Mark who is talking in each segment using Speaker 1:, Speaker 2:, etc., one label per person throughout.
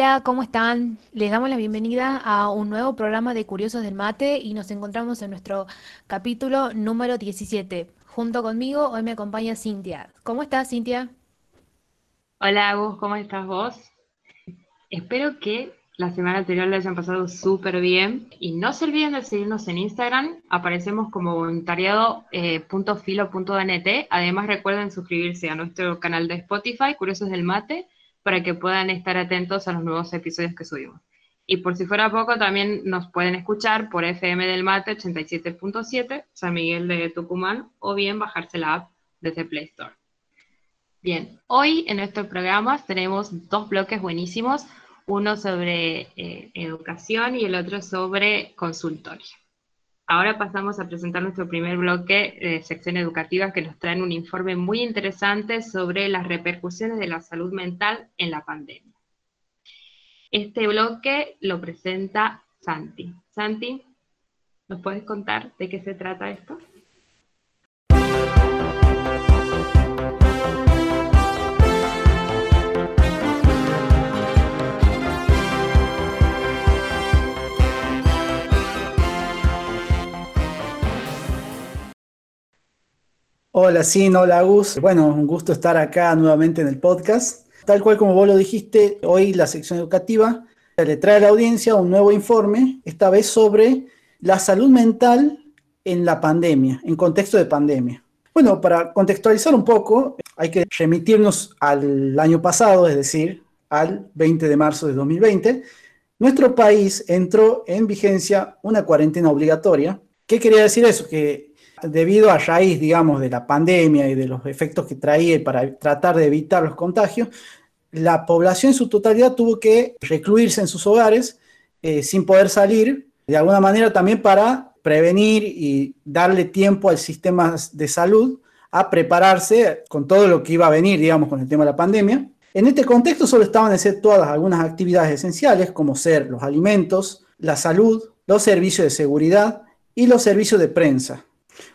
Speaker 1: Hola, ¿cómo están? Les damos la bienvenida a un nuevo programa de Curiosos del Mate y nos encontramos en nuestro capítulo número 17. Junto conmigo hoy me acompaña Cintia. ¿Cómo estás, Cintia?
Speaker 2: Hola, Agus, ¿cómo estás vos? Espero que la semana anterior le hayan pasado súper bien y no se olviden de seguirnos en Instagram, aparecemos como voluntariado.filo.nt. Eh, Además recuerden suscribirse a nuestro canal de Spotify, Curiosos del Mate, para que puedan estar atentos a los nuevos episodios que subimos. Y por si fuera poco, también nos pueden escuchar por FM del Mate 87.7, San Miguel de Tucumán, o bien bajarse la app desde Play Store. Bien, hoy en nuestro programa tenemos dos bloques buenísimos, uno sobre eh, educación y el otro sobre consultorio. Ahora pasamos a presentar nuestro primer bloque de sección educativa que nos trae un informe muy interesante sobre las repercusiones de la salud mental en la pandemia. Este bloque lo presenta Santi. Santi, ¿nos puedes contar de qué se trata esto?
Speaker 3: Hola, Sin, hola, Gus. Bueno, un gusto estar acá nuevamente en el podcast. Tal cual como vos lo dijiste, hoy la sección educativa le trae a la audiencia un nuevo informe, esta vez sobre la salud mental en la pandemia, en contexto de pandemia. Bueno, para contextualizar un poco, hay que remitirnos al año pasado, es decir, al 20 de marzo de 2020. Nuestro país entró en vigencia una cuarentena obligatoria. ¿Qué quería decir eso? Que debido a raíz, digamos, de la pandemia y de los efectos que traía para tratar de evitar los contagios, la población en su totalidad tuvo que recluirse en sus hogares eh, sin poder salir, de alguna manera también para prevenir y darle tiempo al sistema de salud a prepararse con todo lo que iba a venir, digamos, con el tema de la pandemia. En este contexto solo estaban exceptuadas algunas actividades esenciales, como ser los alimentos, la salud, los servicios de seguridad y los servicios de prensa.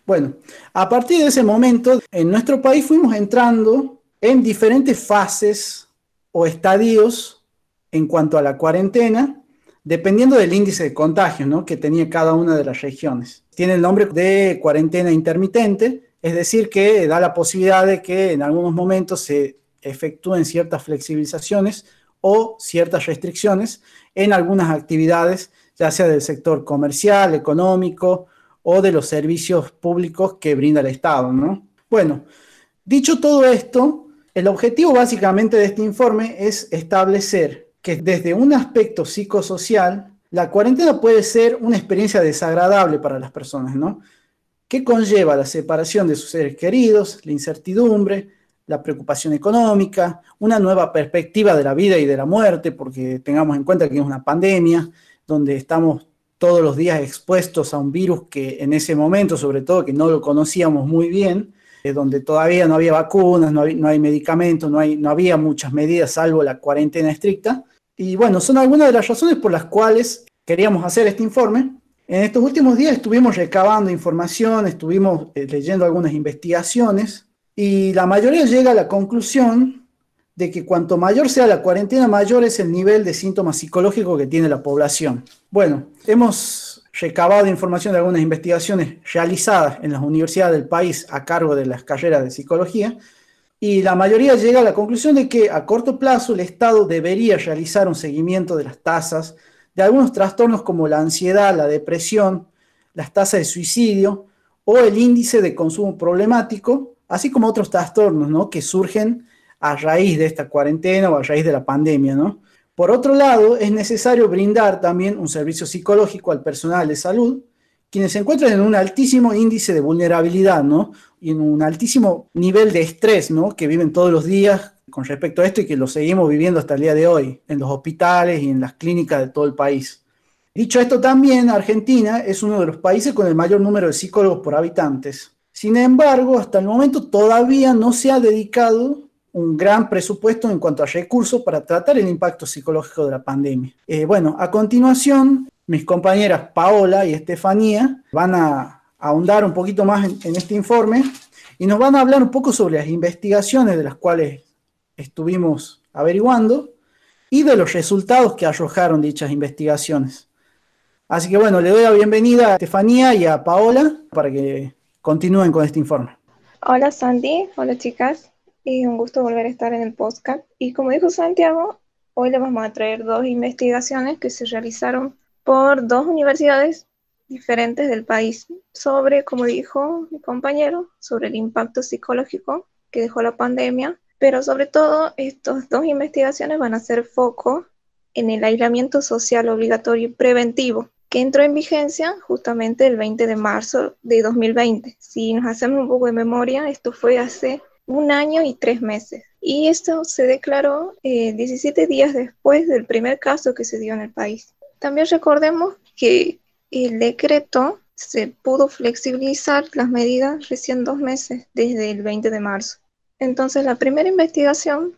Speaker 3: Bueno, a partir de ese momento, en nuestro país fuimos entrando en diferentes fases o estadios en cuanto a la cuarentena, dependiendo del índice de contagio que tenía cada una de las regiones. Tiene el nombre de cuarentena intermitente, es decir, que da la posibilidad de que en algunos momentos se efectúen ciertas flexibilizaciones o ciertas restricciones en algunas actividades, ya sea del sector comercial, económico o de los servicios públicos que brinda el Estado, ¿no? Bueno, dicho todo esto, el objetivo básicamente de este informe es establecer que desde un aspecto psicosocial, la cuarentena puede ser una experiencia desagradable para las personas, ¿no? Que conlleva la separación de sus seres queridos, la incertidumbre, la preocupación económica, una nueva perspectiva de la vida y de la muerte, porque tengamos en cuenta que es una pandemia, donde estamos todos los días expuestos a un virus que en ese momento, sobre todo, que no lo conocíamos muy bien, eh, donde todavía no había vacunas, no, hay, medicamentos, no, no había muchas medidas salvo la cuarentena estricta. Y bueno, son algunas de las razones por las cuales queríamos hacer este informe. En estos últimos días estuvimos recabando información, estuvimos eh, leyendo algunas investigaciones y la mayoría llega a la conclusión de que cuanto mayor sea la cuarentena, mayor es el nivel de síntomas psicológicos que tiene la población. Bueno, hemos recabado información de algunas investigaciones realizadas en las universidades del país a cargo de las carreras de psicología y la mayoría llega a la conclusión de que a corto plazo el Estado debería realizar un seguimiento de las tasas de algunos trastornos como la ansiedad, la depresión, las tasas de suicidio o el índice de consumo problemático, así como otros trastornos ¿no? que surgen a raíz de esta cuarentena o a raíz de la pandemia, ¿no? Por otro lado, es necesario brindar también un servicio psicológico al personal de salud, quienes se encuentran en un altísimo índice de vulnerabilidad, ¿no? Y en un altísimo nivel de estrés, ¿no? Que viven todos los días con respecto a esto y que lo seguimos viviendo hasta el día de hoy, en los hospitales y en las clínicas de todo el país. Dicho esto también, Argentina es uno de los países con el mayor número de psicólogos por habitantes. Sin embargo, hasta el momento todavía no se ha dedicado un gran presupuesto en cuanto a recursos para tratar el impacto psicológico de la pandemia. Eh, bueno, a continuación, mis compañeras Paola y Estefanía van a ahondar un poquito más en, este informe y nos van a hablar un poco sobre las investigaciones de las cuales estuvimos averiguando y de los resultados que arrojaron dichas investigaciones. Así que bueno, le doy la bienvenida a Estefanía y a Paola para que continúen con este informe.
Speaker 4: Hola Sandy, hola chicas, y un gusto volver a estar en el podcast. Y como dijo Santiago, hoy les vamos a traer dos investigaciones que se realizaron por dos universidades diferentes del país sobre, como dijo mi compañero, sobre el impacto psicológico que dejó la pandemia, pero sobre todo estas dos investigaciones van a hacer foco en el aislamiento social obligatorio y preventivo, que entró en vigencia justamente el 20 de marzo de 2020. Si nos hacemos un poco de memoria, esto fue hace un año y tres meses. Y esto se declaró 17 eh, días después del primer caso que se dio en el país. También recordemos que el decreto se pudo flexibilizar las medidas recién dos meses, desde el 20 de marzo. Entonces, la primera investigación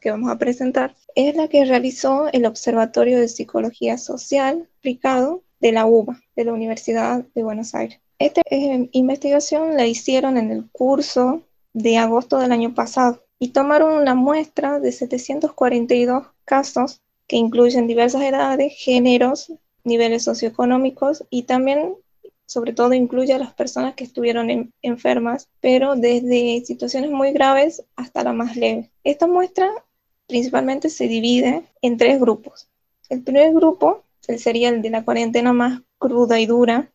Speaker 4: que vamos a presentar es la que realizó el Observatorio de Psicología Social aplicado de la UBA, de la Universidad de Buenos Aires. Esta eh, investigación la hicieron en el curso de agosto del año pasado y tomaron una muestra de 742 casos que incluyen diversas edades, géneros, niveles socioeconómicos y también, sobre todo, incluye a las personas que estuvieron enfermas, pero desde situaciones muy graves hasta la más leve. Esta muestra principalmente se divide en tres grupos. El primer grupo sería el de la cuarentena más cruda y dura,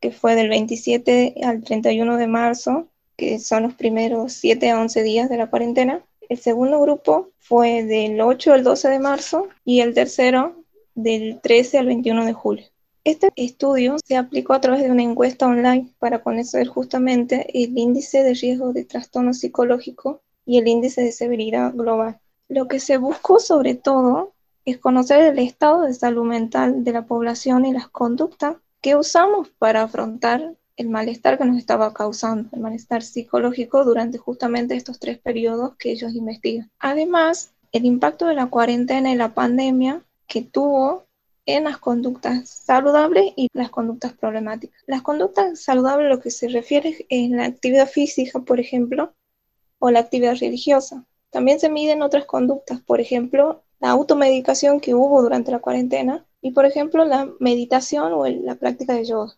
Speaker 4: que fue del 27 al 31 de marzo, que son los primeros 7 a 11 días de la cuarentena. El segundo grupo fue del 8 al 12 de marzo y el tercero del 13 al 21 de julio. Este estudio se aplicó a través de una encuesta online para conocer justamente el índice de riesgo de trastorno psicológico y el índice de severidad global. Lo que se buscó sobre todo es conocer el estado de salud mental de la población y las conductas que usamos para afrontar el malestar que nos estaba causando, el malestar psicológico durante justamente estos tres periodos que ellos investigan. Además, el impacto de la cuarentena y la pandemia que tuvo en las conductas saludables y las conductas problemáticas. Las conductas saludables lo que se refiere es la actividad física, por ejemplo, o la actividad religiosa. También se miden otras conductas, por ejemplo, la automedicación que hubo durante la cuarentena y, por ejemplo, la meditación o la práctica de yoga.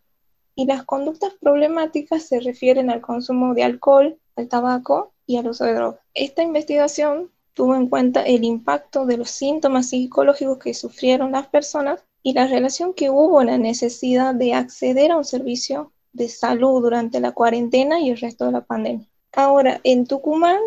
Speaker 4: Y las conductas problemáticas se refieren al consumo de alcohol, al tabaco y al uso de drogas. Esta investigación tuvo en cuenta el impacto de los síntomas psicológicos que sufrieron las personas y la relación que hubo en la necesidad de acceder a un servicio de salud durante la cuarentena y el resto de la pandemia. Ahora, en Tucumán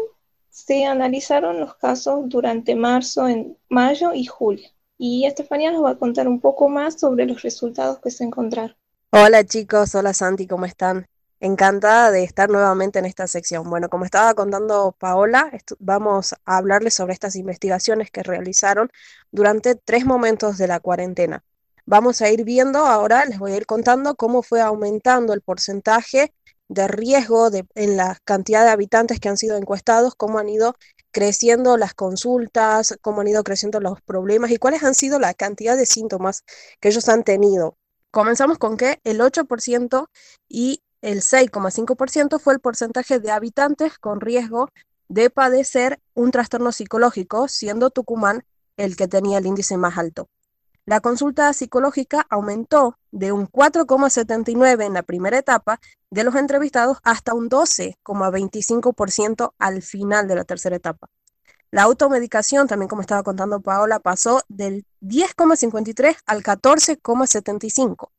Speaker 4: se analizaron los casos durante marzo, en mayo y julio. Y Estefanía nos va a contar un poco más sobre los resultados que se encontraron.
Speaker 5: Hola chicos, hola Santi, ¿cómo están? Encantada de estar nuevamente en esta sección. Bueno, como estaba contando Paola, vamos a hablarles sobre estas investigaciones que realizaron durante tres momentos de la cuarentena. Vamos a ir viendo ahora, les voy a ir contando cómo fue aumentando el porcentaje de riesgo en la cantidad de habitantes que han sido encuestados, cómo han ido creciendo las consultas, cómo han ido creciendo los problemas y cuáles han sido la cantidad de síntomas que ellos han tenido. Comenzamos con que el 8% y el 6,5% fue el porcentaje de habitantes con riesgo de padecer un trastorno psicológico, siendo Tucumán el que tenía el índice más alto. La consulta psicológica aumentó de un 4,79 en la primera etapa de los entrevistados hasta un 12,25% al final de la tercera etapa. La automedicación, también como estaba contando Paola, pasó del 10,53 al 14,75.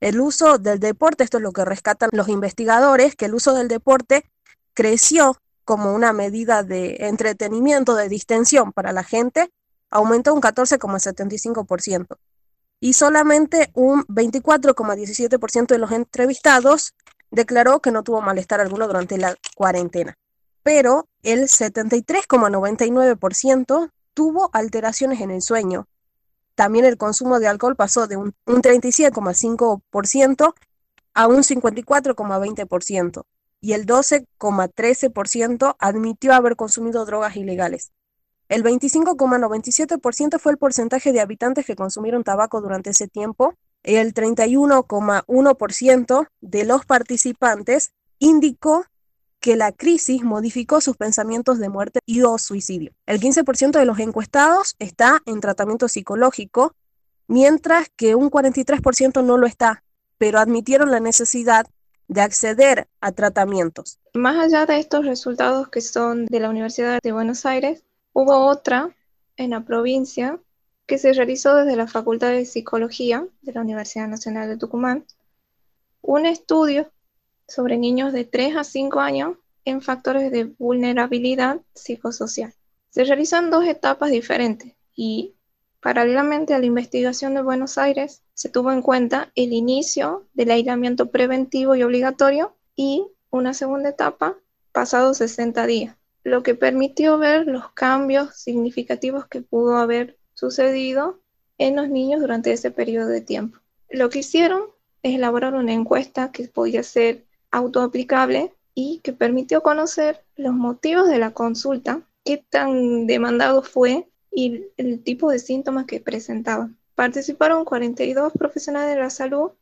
Speaker 5: El uso del deporte, esto es lo que rescatan los investigadores, que el uso del deporte creció como una medida de entretenimiento, de distensión para la gente aumentó un 14,75% y solamente un 24,17% de los entrevistados declaró que no tuvo malestar alguno durante la cuarentena, pero el 73,99% tuvo alteraciones en el sueño. También el consumo de alcohol pasó de un, un 37,5% a un 54,20% y el 12,13% admitió haber consumido drogas ilegales. El 25,97% fue el porcentaje de habitantes que consumieron tabaco durante ese tiempo. El 31,1% de los participantes indicó que la crisis modificó sus pensamientos de muerte y o suicidio. El 15% de los encuestados está en tratamiento psicológico, mientras que un 43% no lo está, pero admitieron la necesidad de acceder a tratamientos.
Speaker 4: Más allá de estos resultados que son de la Universidad de Buenos Aires, hubo otra en la provincia que se realizó desde la Facultad de Psicología de la Universidad Nacional de Tucumán, un estudio sobre niños de 3 a 5 años en factores de vulnerabilidad psicosocial. Se realizó en dos etapas diferentes y paralelamente a la investigación de Buenos Aires se tuvo en cuenta el inicio del aislamiento preventivo y obligatorio y una segunda etapa pasados 60 días, lo que permitió ver los cambios significativos que pudo haber sucedido en los niños durante ese periodo de tiempo. Lo que hicieron es elaborar una encuesta que podía ser autoaplicable y que permitió conocer los motivos de la consulta, qué tan demandado fue y el tipo de síntomas que presentaban. Participaron 42 profesionales de la salud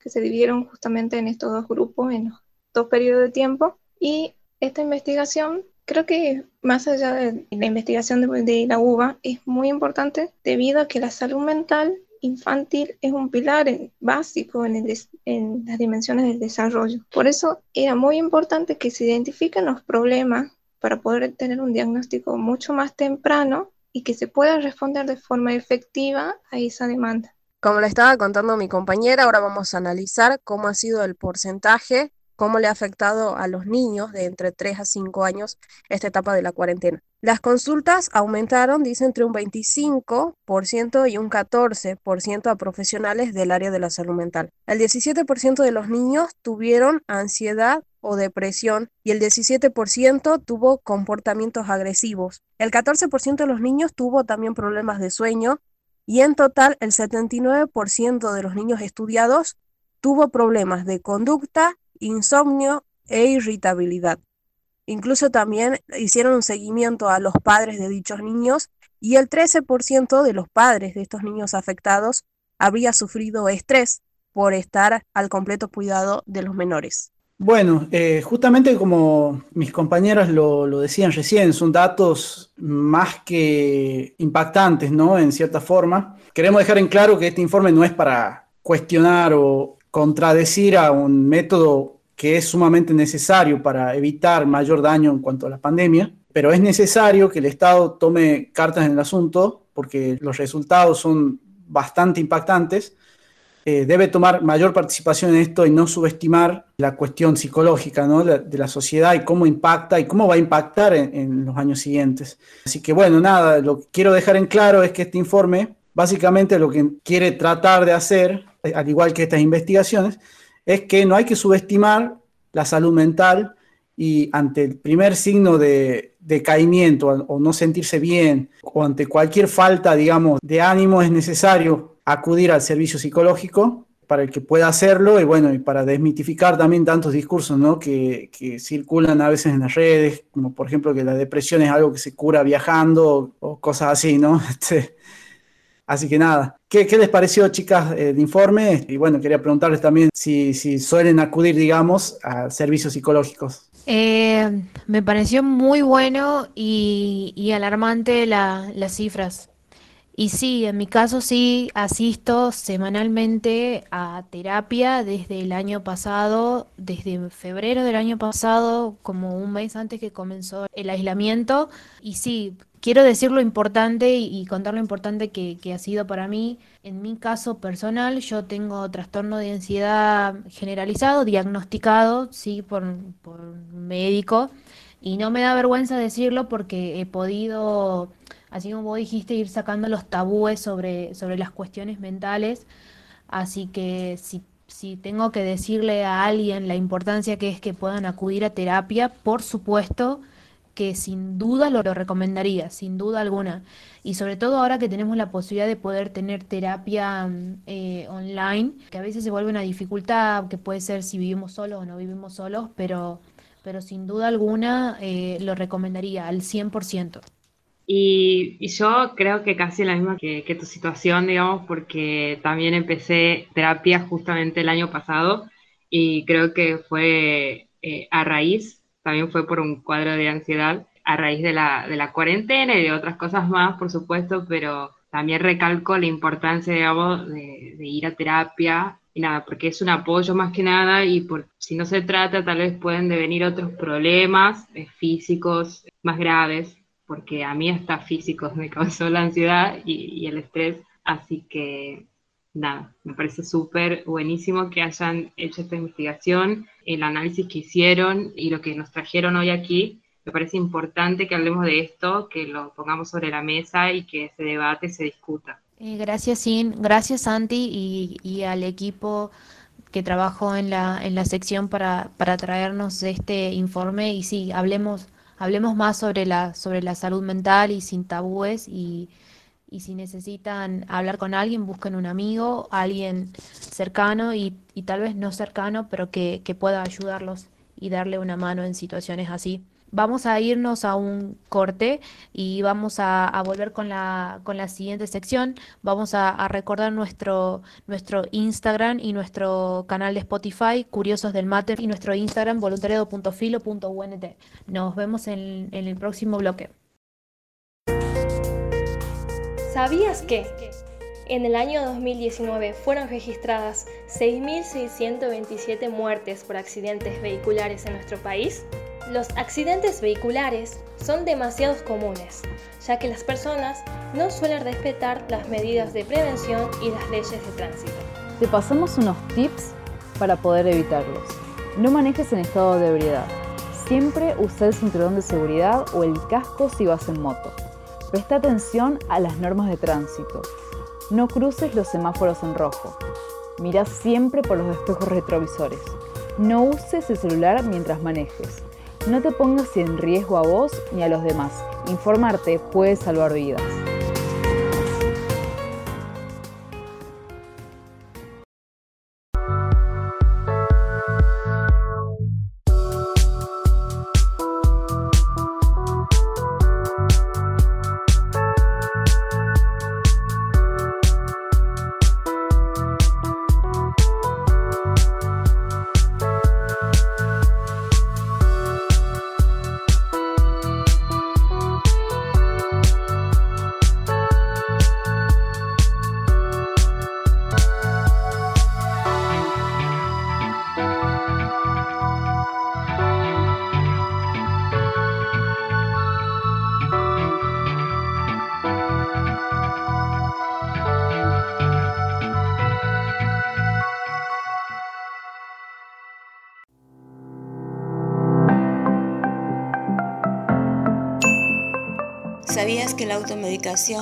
Speaker 4: que se dividieron justamente en estos dos grupos en los dos periodos de tiempo y esta investigación creo que más allá de la investigación de, la UBA es muy importante debido a que la salud mental infantil es un pilar básico en, en, las dimensiones del desarrollo. Por eso era muy importante que se identifiquen los problemas para poder tener un diagnóstico mucho más temprano y que se pueda responder de forma efectiva a esa demanda.
Speaker 5: Como le estaba contando mi compañera, ahora vamos a analizar cómo ha sido el porcentaje cómo le ha afectado a los niños de entre 3 a 5 años esta etapa de la cuarentena. Las consultas aumentaron, dice, entre un 25% y un 14% a profesionales del área de la salud mental. El 17% de los niños tuvieron ansiedad o depresión y el 17% tuvo comportamientos agresivos. El 14% de los niños tuvo también problemas de sueño y en total el 79% de los niños estudiados tuvo problemas de conducta insomnio e irritabilidad. Incluso también hicieron un seguimiento a los padres de dichos niños y el 13% de los padres de estos niños afectados habría sufrido estrés por estar al completo cuidado de los menores.
Speaker 3: Bueno, eh, justamente como mis compañeras lo, lo, decían recién, son datos más que impactantes, ¿no? En cierta forma. Queremos dejar en claro que este informe no es para cuestionar o contradecir a un método que es sumamente necesario para evitar mayor daño en cuanto a la pandemia, pero es necesario que el Estado tome cartas en el asunto porque los resultados son bastante impactantes. Eh, debe tomar mayor participación en esto y no subestimar la cuestión psicológica de, la sociedad y cómo impacta y cómo va a impactar en, en los años siguientes. Así que bueno, nada, lo que quiero dejar en claro es que este informe básicamente lo que quiere tratar de hacer al igual que estas investigaciones, es que no hay que subestimar la salud mental y ante el primer signo de decaimiento o no sentirse bien o ante cualquier falta, digamos, de ánimo es necesario acudir al servicio psicológico para el que pueda hacerlo y bueno, y para desmitificar también tantos discursos ¿no? que, que, circulan a veces en las redes, como por ejemplo que la depresión es algo que se cura viajando o, cosas así, ¿no? Este, Así que nada, ¿qué, les pareció, chicas, el informe? Y bueno, quería preguntarles también si, suelen acudir, digamos, a servicios psicológicos.
Speaker 1: Eh, me pareció muy bueno y, alarmante las cifras. Y sí, en mi caso sí asisto semanalmente a terapia desde el año pasado, desde febrero del año pasado, como un mes antes que comenzó el aislamiento. Y sí, quiero decir lo importante y, contar lo importante que, ha sido para mí. En mi caso personal, yo tengo trastorno de ansiedad generalizado, diagnosticado, sí, por, por un médico. Y no me da vergüenza decirlo porque he podido, así como vos dijiste, ir sacando los tabúes sobre, sobre las cuestiones mentales. Así que si, si tengo que decirle a alguien la importancia que es que puedan acudir a terapia, por supuesto que sin duda lo, recomendaría, sin duda alguna. Y sobre todo ahora que tenemos la posibilidad de poder tener terapia mm, eh, online, que a veces se vuelve una dificultad, que puede ser si vivimos solos o no vivimos solos, pero, pero sin duda alguna eh, lo recomendaría al 100%.
Speaker 2: Y, y, yo creo que casi la misma que, que, tu situación, digamos, porque también empecé terapia justamente el año pasado y creo que fue eh, a raíz también fue por un cuadro de ansiedad a raíz de la, de la cuarentena y de otras cosas más, por supuesto, pero también recalco la importancia, digamos, de, ir a terapia y nada, porque es un apoyo más que nada y por, si no se trata tal vez pueden devenir otros problemas eh, físicos más graves, porque a mí hasta físicos me causó la ansiedad y el estrés, así que nada, me parece súper buenísimo que hayan hecho esta investigación, el análisis que hicieron y lo que nos trajeron hoy aquí. Me parece importante que hablemos de esto, que lo pongamos sobre la mesa y que ese debate se discuta.
Speaker 1: Eh, gracias, Sin. Gracias, Santi, y, y, al equipo que trabajó en la, en la sección para, para traernos este informe. Y sí, hablemos, hablemos más sobre la, sobre la salud mental y sin tabúes y, y si necesitan hablar con alguien, busquen un amigo, alguien cercano y, y tal vez no cercano, pero que, que, pueda ayudarlos y darle una mano en situaciones así. Vamos a irnos a un corte y vamos a, volver con la, con la siguiente sección. Vamos a, a, recordar nuestro, nuestro Instagram y nuestro canal de Spotify, Curiosos del Mate, y nuestro Instagram, voluntariado.filo.unt. Nos vemos en, en el próximo bloque.
Speaker 6: ¿Sabías que en el año 2019 fueron registradas 6.627 muertes por accidentes vehiculares en nuestro país? Los accidentes vehiculares son demasiado comunes, ya que las personas no suelen respetar las medidas de prevención y las leyes de tránsito.
Speaker 7: Te pasamos unos tips para poder evitarlos. No manejes en estado de ebriedad. Siempre usa el cinturón de seguridad o el casco si vas en moto. Presta atención a las normas de tránsito. No cruces los semáforos en rojo. Mira siempre por los espejos retrovisores. No uses el celular mientras manejes. No te pongas en riesgo a vos ni a los demás. Informarte puede salvar vidas.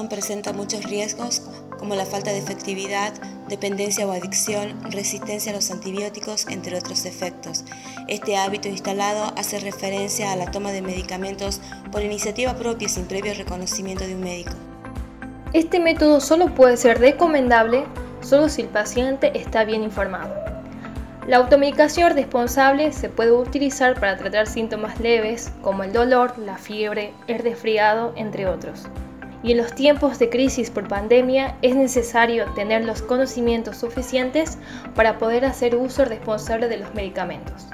Speaker 8: Presenta muchos riesgos como la falta de efectividad, dependencia o adicción, resistencia a los antibióticos, entre otros efectos? Este hábito instalado hace referencia a la toma de medicamentos por iniciativa propia sin previo reconocimiento de un médico.
Speaker 6: Este método solo puede ser recomendable solo si el paciente está bien informado. La automedicación responsable se puede utilizar para tratar síntomas leves como el dolor, la fiebre, el resfriado, entre otros. Y en los tiempos de crisis por pandemia es necesario tener los conocimientos suficientes para poder hacer uso responsable de los medicamentos.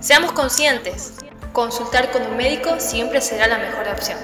Speaker 6: Seamos conscientes, consultar con un médico siempre será la mejor opción.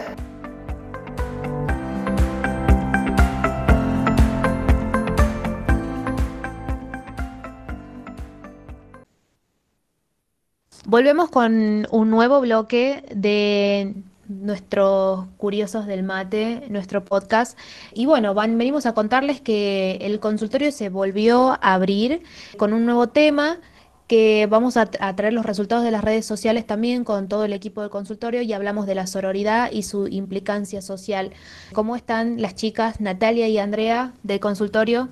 Speaker 1: Volvemos con un nuevo bloque de nuestros curiosos del mate, nuestro podcast. Y bueno, van, venimos a contarles que el consultorio se volvió a abrir con un nuevo tema que vamos a, a, traer los resultados de las redes sociales también con todo el equipo del consultorio y hablamos de la sororidad y su implicancia social. ¿Cómo están las chicas Natalia y Andrea del consultorio?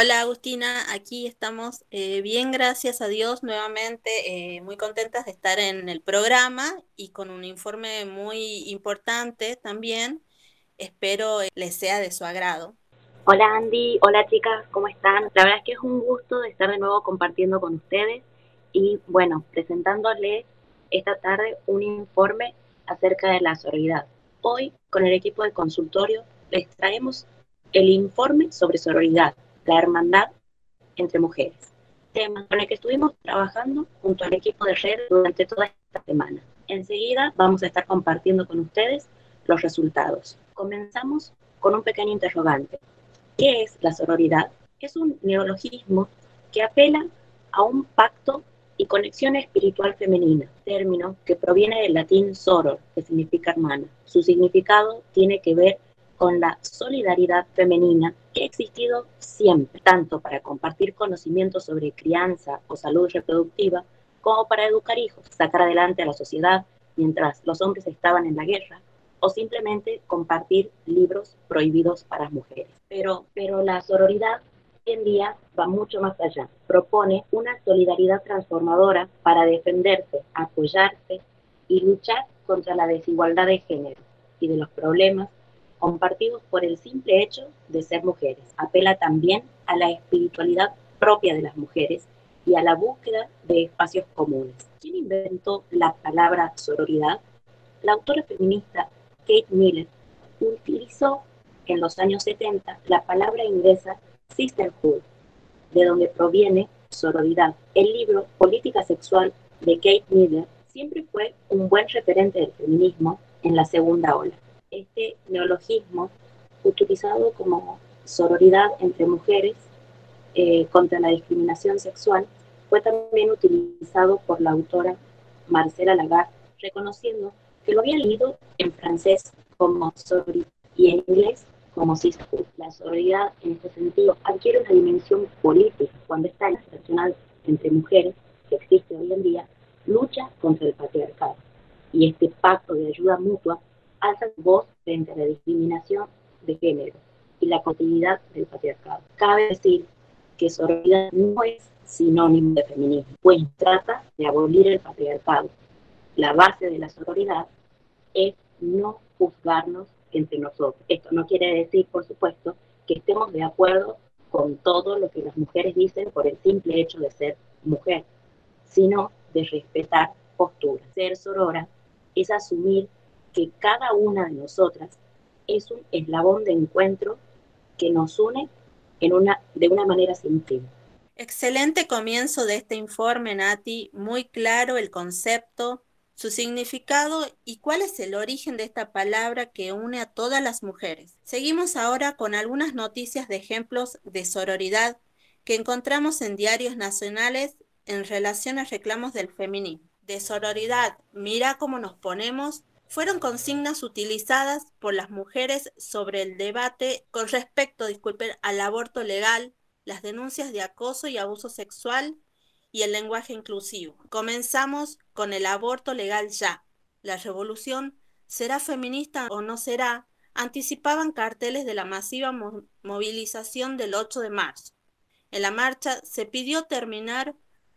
Speaker 9: Hola Agustina, aquí estamos eh, bien, gracias a Dios, nuevamente eh, muy contentas de estar en el programa y con un informe muy importante también. Espero les sea de su agrado.
Speaker 10: Hola Andy, hola chicas, ¿cómo están? La verdad es que es un gusto de estar de nuevo compartiendo con ustedes y bueno, presentándoles esta tarde un informe acerca de la sororidad. Hoy, con el equipo de consultorio, les traemos el informe sobre sororidad, la hermandad entre mujeres, tema con el que estuvimos trabajando junto al equipo de red durante toda esta semana. Enseguida vamos a estar compartiendo con ustedes los resultados. Comenzamos con un pequeño interrogante. ¿Qué es la sororidad? Es un neologismo que apela a un pacto y conexión espiritual femenina, término que proviene del latín soror, que significa hermana. Su significado tiene que ver con la solidaridad femenina que ha existido siempre, tanto para compartir conocimientos sobre crianza o salud reproductiva, como para educar hijos, sacar adelante a la sociedad mientras los hombres estaban en la guerra, o simplemente compartir libros prohibidos para mujeres. Pero, pero la sororidad hoy en día va mucho más allá. Propone una solidaridad transformadora para defenderse, apoyarse y luchar contra la desigualdad de género y de los problemas compartidos por el simple hecho de ser mujeres. Apela también a la espiritualidad propia de las mujeres y a la búsqueda de espacios comunes. ¿Quién inventó la palabra sororidad? La autora feminista Kate Miller utilizó en los años 70 la palabra inglesa sisterhood, de donde proviene sororidad. El libro Política Sexual de Kate Miller siempre fue un buen referente del feminismo en la segunda ola. Este neologismo, utilizado como sororidad entre mujeres eh, contra la discriminación sexual, fue también utilizado por la autora Marcela Lagarde, reconociendo que lo había leído en francés como sororidad y en inglés como sisterhood. La sororidad, en este sentido, adquiere una dimensión política cuando esta institucional entre mujeres, que existe hoy en día, lucha contra el patriarcado. Y este pacto de ayuda mutua alza su voz frente a la discriminación de género y la continuidad del patriarcado. Cabe decir que sororidad no es sinónimo de feminismo, pues trata de abolir el patriarcado. La base de la sororidad es no juzgarnos entre nosotros. Esto no quiere decir, por supuesto, que estemos de acuerdo con todo lo que las mujeres dicen por el simple hecho de ser mujer, sino de respetar posturas. Ser sorora es asumir que cada una de nosotras es un eslabón de encuentro que nos une en una, de una manera simple.
Speaker 9: Excelente comienzo de este informe, Nati. Muy claro el concepto, su significado y cuál es el origen de esta palabra que une a todas las mujeres. Seguimos ahora con algunas noticias de ejemplos de sororidad que encontramos en diarios nacionales en relación a reclamos del feminismo. De sororidad, mira cómo nos ponemos, fueron consignas utilizadas por las mujeres sobre el debate con respecto, disculpen, al aborto legal, las denuncias de acoso y abuso sexual y el lenguaje inclusivo. Comenzamos con el aborto legal ya. La revolución será feminista o no será, anticipaban carteles de la masiva movilización del 8 de marzo. En la marcha se pidió terminar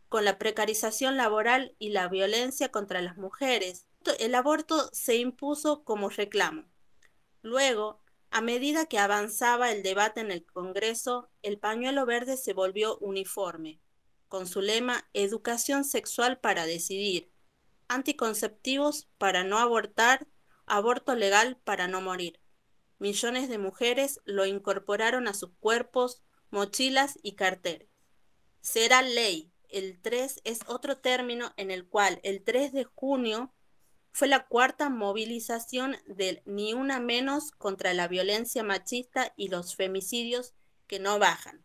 Speaker 9: con la precarización laboral y la violencia contra las mujeres. El aborto se impuso como reclamo. Luego, a medida que avanzaba el debate en el Congreso, el pañuelo verde se volvió uniforme con su lema Educación sexual para decidir, anticonceptivos para no abortar, aborto legal para no morir. Millones de mujeres lo incorporaron a sus cuerpos, mochilas y carteles. Será ley. El 3 es otro término en el cual el 3 de junio fue la cuarta movilización del Ni Una Menos contra la violencia machista y los femicidios que no bajan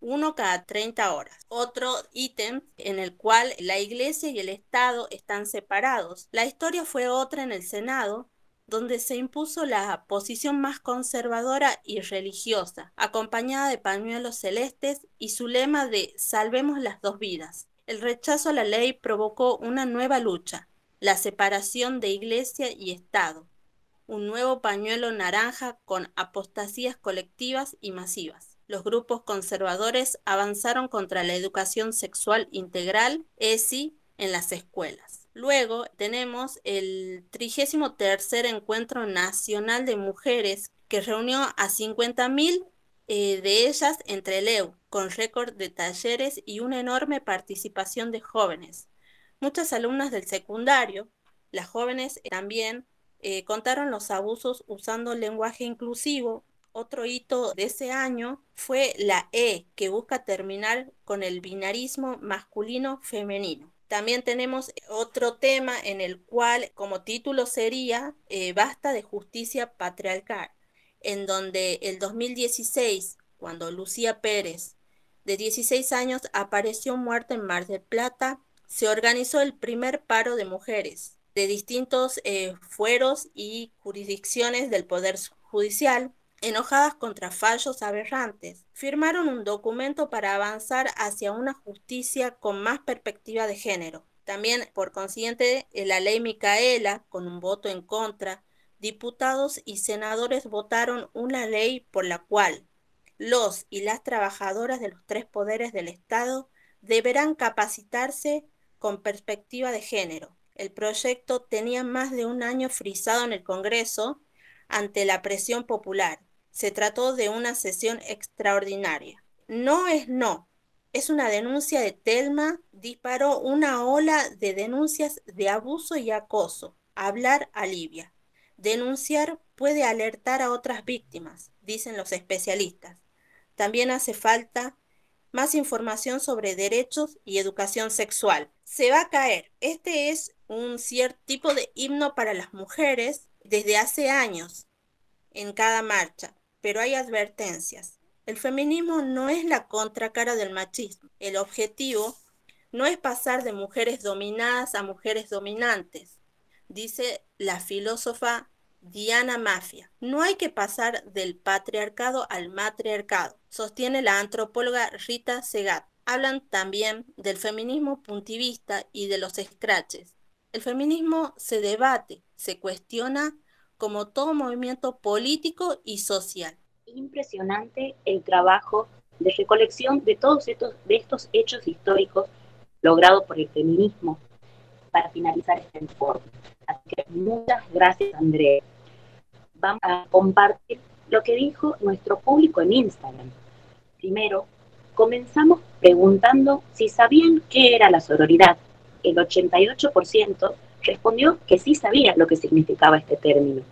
Speaker 9: uno cada 30 horas. Otro ítem en el cual la iglesia y el Estado están separados. La historia fue otra en el Senado, donde se impuso la posición más conservadora y religiosa, acompañada de pañuelos celestes y su lema de Salvemos las dos vidas. El rechazo a la ley provocó una nueva lucha, la separación de iglesia y Estado, un nuevo pañuelo naranja con apostasías colectivas y masivas los grupos conservadores avanzaron contra la educación sexual integral, ESI, en las escuelas. Luego tenemos el 33 Encuentro Nacional de Mujeres que reunió a 50.000 eh, de ellas entre el EU, con récord de talleres y una enorme participación de jóvenes. Muchas alumnas del secundario, las jóvenes también eh, contaron los abusos usando lenguaje inclusivo. Otro hito de ese año fue la E, que busca terminar con el binarismo masculino-femenino. También tenemos otro tema en el cual como título sería eh, Basta de justicia patriarcal, en donde el 2016, cuando Lucía Pérez, de 16 años, apareció muerta en Mar del Plata, se organizó el primer paro de mujeres de distintos eh, fueros y jurisdicciones del Poder Judicial enojadas contra fallos aberrantes, firmaron un documento para avanzar hacia una justicia con más perspectiva de género. También, por consiguiente, la ley Micaela, con un voto en contra, diputados y senadores votaron una ley por la cual los y las trabajadoras de los tres poderes del Estado deberán capacitarse con perspectiva de género. El proyecto tenía más de un año frisado en el Congreso ante la presión popular se trató de una sesión extraordinaria. No es no. Es una denuncia de Telma. Disparó una ola de denuncias de abuso y acoso. Hablar alivia. Denunciar puede alertar a otras víctimas, dicen los especialistas. También hace falta más información sobre derechos y educación sexual. Se va a caer. Este es un cierto tipo de himno para las mujeres desde hace años en cada marcha pero hay advertencias. El feminismo no es la contracara del machismo. El objetivo no es pasar de mujeres dominadas a mujeres dominantes, dice la filósofa Diana Mafia. No hay que pasar del patriarcado al matriarcado, sostiene la antropóloga Rita Segat. Hablan también del feminismo puntivista y de los escraches. El feminismo se debate, se cuestiona como todo movimiento político y social.
Speaker 10: Impresionante el trabajo de recolección de todos estos, de estos hechos históricos logrado por el feminismo para finalizar este informe. Así que muchas gracias, Andrea. Vamos a compartir lo que dijo nuestro público en Instagram. Primero, comenzamos preguntando si sabían qué era la sororidad. El 88% respondió que sí sabía lo que significaba este término.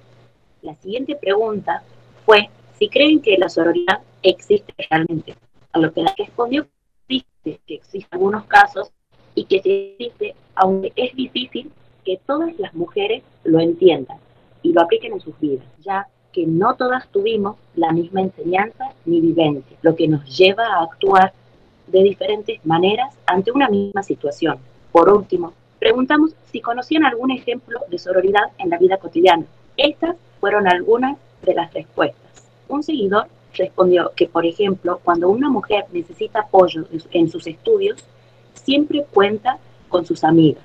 Speaker 10: La siguiente pregunta fue si creen que la sororidad existe realmente, a lo que la respondió existe, que existen algunos casos y que existe, aunque es difícil que todas las mujeres lo entiendan y lo apliquen en sus vidas, ya que no todas tuvimos la misma enseñanza ni vivencia, lo que nos lleva a actuar de diferentes maneras ante una misma situación. Por último, preguntamos si conocían algún ejemplo de sororidad en la vida cotidiana. Estas fueron algunas de las respuestas. Un seguidor respondió que, por ejemplo, cuando una mujer necesita apoyo en sus estudios, siempre cuenta con sus amigas.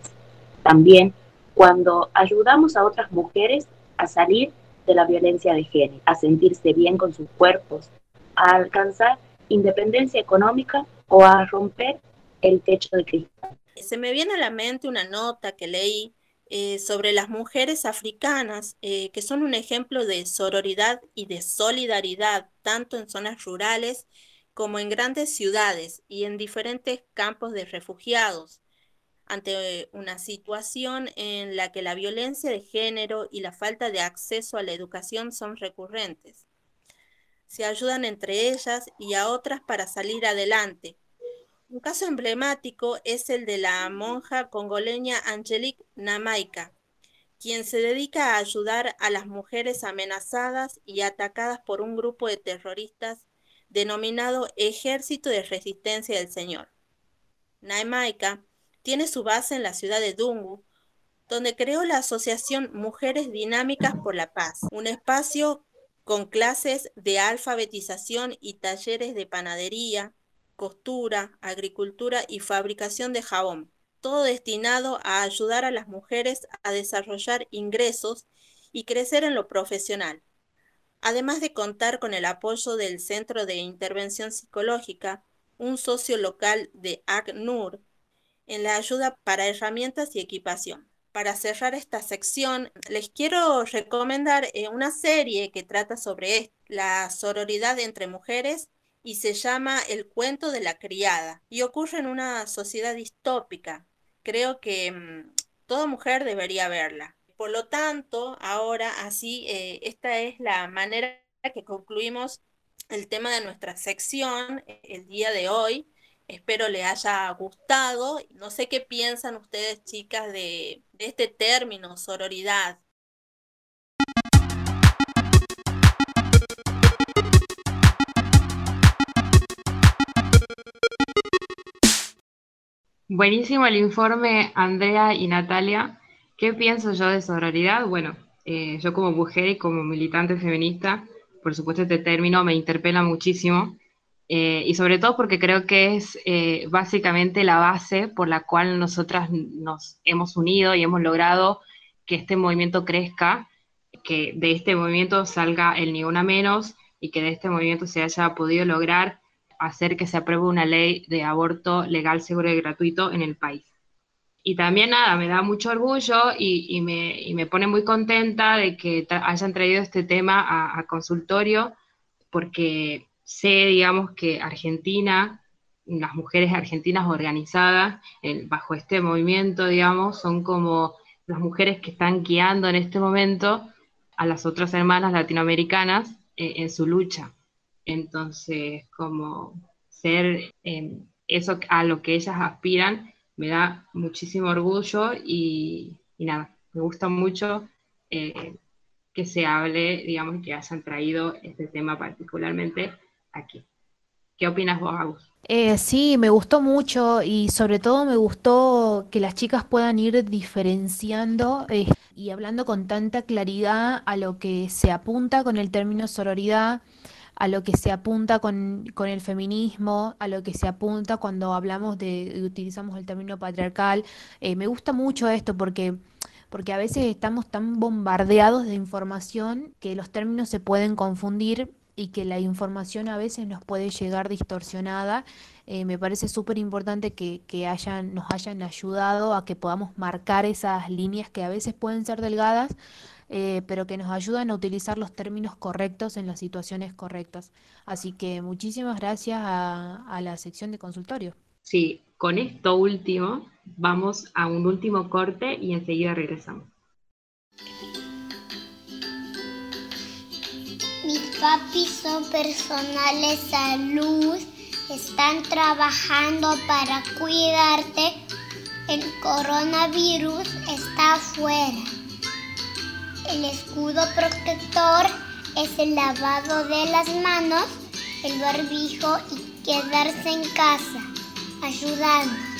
Speaker 10: También cuando ayudamos a otras mujeres a salir de la violencia de género, a sentirse bien con sus cuerpos, a alcanzar independencia económica o a romper el techo de cristal.
Speaker 9: Se me viene a la mente una nota que leí eh, sobre las mujeres africanas, eh, que son un ejemplo de sororidad y de solidaridad, tanto en zonas rurales como en grandes ciudades y en diferentes campos de refugiados, ante una situación en la que la violencia de género y la falta de acceso a la educación son recurrentes. Se ayudan entre ellas y a otras para salir adelante, un caso emblemático es el de la monja congoleña Angelique Namaika, quien se dedica a ayudar a las mujeres amenazadas y atacadas por un grupo de terroristas denominado Ejército de Resistencia del Señor. Namaika tiene su base en la ciudad de Dungu, donde creó la asociación Mujeres Dinámicas por la Paz, un espacio con clases de alfabetización y talleres de panadería, costura, agricultura y fabricación de jabón, todo destinado a ayudar a las mujeres a desarrollar ingresos y crecer en lo profesional. Además de contar con el apoyo del Centro de Intervención Psicológica, un socio local de ACNUR, en la ayuda para herramientas y equipación. Para cerrar esta sección, les quiero recomendar eh, una serie que trata sobre la sororidad entre mujeres y se llama El cuento de la criada y ocurre en una sociedad distópica. Creo que mm, toda mujer debería verla por lo tanto, ahora así, eh, esta es la manera que concluimos el tema de nuestra sección eh, el día de hoy. Espero le haya gustado. No sé qué piensan ustedes, chicas, de, este término, sororidad.
Speaker 2: Buenísimo el informe, Andrea y Natalia. ¿Qué pienso yo de sororidad? Bueno, eh, yo como mujer y como militante feminista, por supuesto este término me interpela muchísimo eh, y sobre todo porque creo que es eh, básicamente la base por la cual nosotras nos hemos unido y hemos logrado que este movimiento crezca, que de este movimiento salga el ni una menos y que de este movimiento se haya podido lograr hacer que se apruebe una ley de aborto legal, seguro y gratuito en el país. Y también nada, me da mucho orgullo y, me, pone muy contenta de que hayan traído este tema a, consultorio, porque sé, digamos, que Argentina, las mujeres argentinas organizadas bajo este movimiento, digamos, son como las mujeres que están guiando en este momento a las otras hermanas latinoamericanas eh, en su lucha. Entonces, como ser eh, eso a lo que ellas aspiran, me da muchísimo orgullo y, nada, me gusta mucho eh, que se hable, digamos, que hayan traído este tema particularmente aquí. ¿Qué opinas vos, Agus?
Speaker 1: Eh, sí, me gustó mucho y sobre todo me gustó que las chicas puedan ir diferenciando y hablando con tanta claridad a lo que se apunta con el término sororidad a lo que se apunta con, el feminismo, a lo que se apunta cuando hablamos de, utilizamos el término patriarcal. Eh, me gusta mucho esto porque, porque a veces estamos tan bombardeados de información que los términos se pueden confundir y que la información a veces nos puede llegar distorsionada. Eh, me parece súper importante que, que hayan, nos hayan ayudado a que podamos marcar esas líneas que a veces pueden ser delgadas, eh, pero que nos ayudan a utilizar los términos correctos en las situaciones correctas. Así que muchísimas gracias a, la sección de consultorio.
Speaker 2: Sí, con esto último vamos a un último corte y enseguida regresamos.
Speaker 11: Mis papis son personales salud, están trabajando para cuidarte. El coronavirus está afuera. El escudo protector es el lavado de las manos, el barbijo y quedarse en casa, ayudando.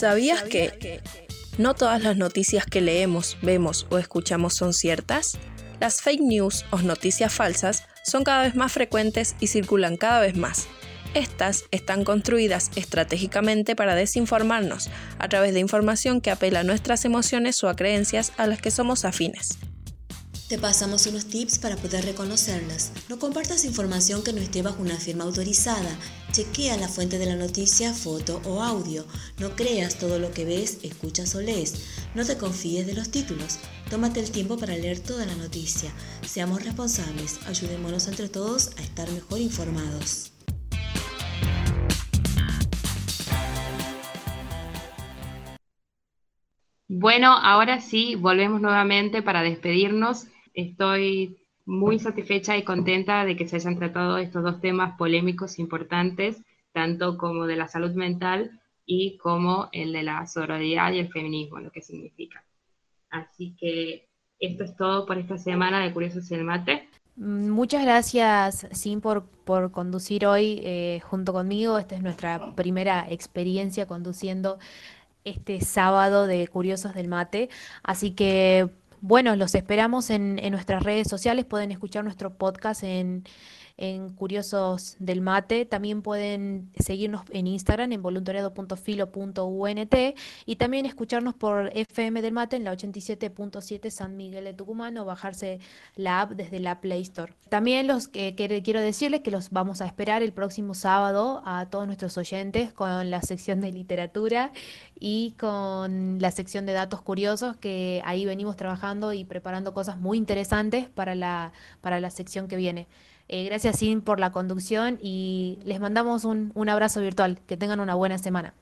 Speaker 5: ¿Sabías que no todas las noticias que leemos, vemos o escuchamos son ciertas? Las fake news o noticias falsas son cada vez más frecuentes y circulan cada vez más. Estas están construidas estratégicamente para desinformarnos a través de información que apela a nuestras emociones o a creencias a las que somos afines.
Speaker 8: Te pasamos unos tips para poder reconocerlas. No compartas información que no esté bajo una firma autorizada. Chequea la fuente de la noticia, foto o audio. No creas todo lo que ves, escuchas o lees. No te confíes de los títulos. Tómate el tiempo para leer toda la noticia. Seamos responsables. Ayudémonos entre todos a estar mejor informados.
Speaker 2: Bueno, ahora sí, volvemos nuevamente para despedirnos. Estoy muy satisfecha y contenta de que se hayan tratado estos dos temas polémicos importantes, tanto como de la salud mental y como el de la sororidad y el feminismo, lo que significa. Así que esto es todo por esta semana de Curiosos el Mate.
Speaker 1: Mm, muchas gracias, Sim, por, por conducir hoy eh, junto conmigo. Esta es nuestra primera experiencia conduciendo este sábado de Curiosos del Mate. Así que, bueno, los esperamos en, en nuestras redes sociales. Pueden escuchar nuestro podcast en en Curiosos del Mate. También pueden seguirnos en Instagram en voluntariado.filo.unt y también escucharnos por FM del Mate en la 87.7 San Miguel de Tucumán o bajarse la app desde la Play Store. También los que, quiero decirles que los vamos a esperar el próximo sábado a todos nuestros oyentes con la sección de literatura y con la sección de datos curiosos que ahí venimos trabajando y preparando cosas muy interesantes para la, para la sección que viene. Eh, gracias, Sin, por la conducción y les mandamos un, un abrazo virtual. Que tengan una buena semana.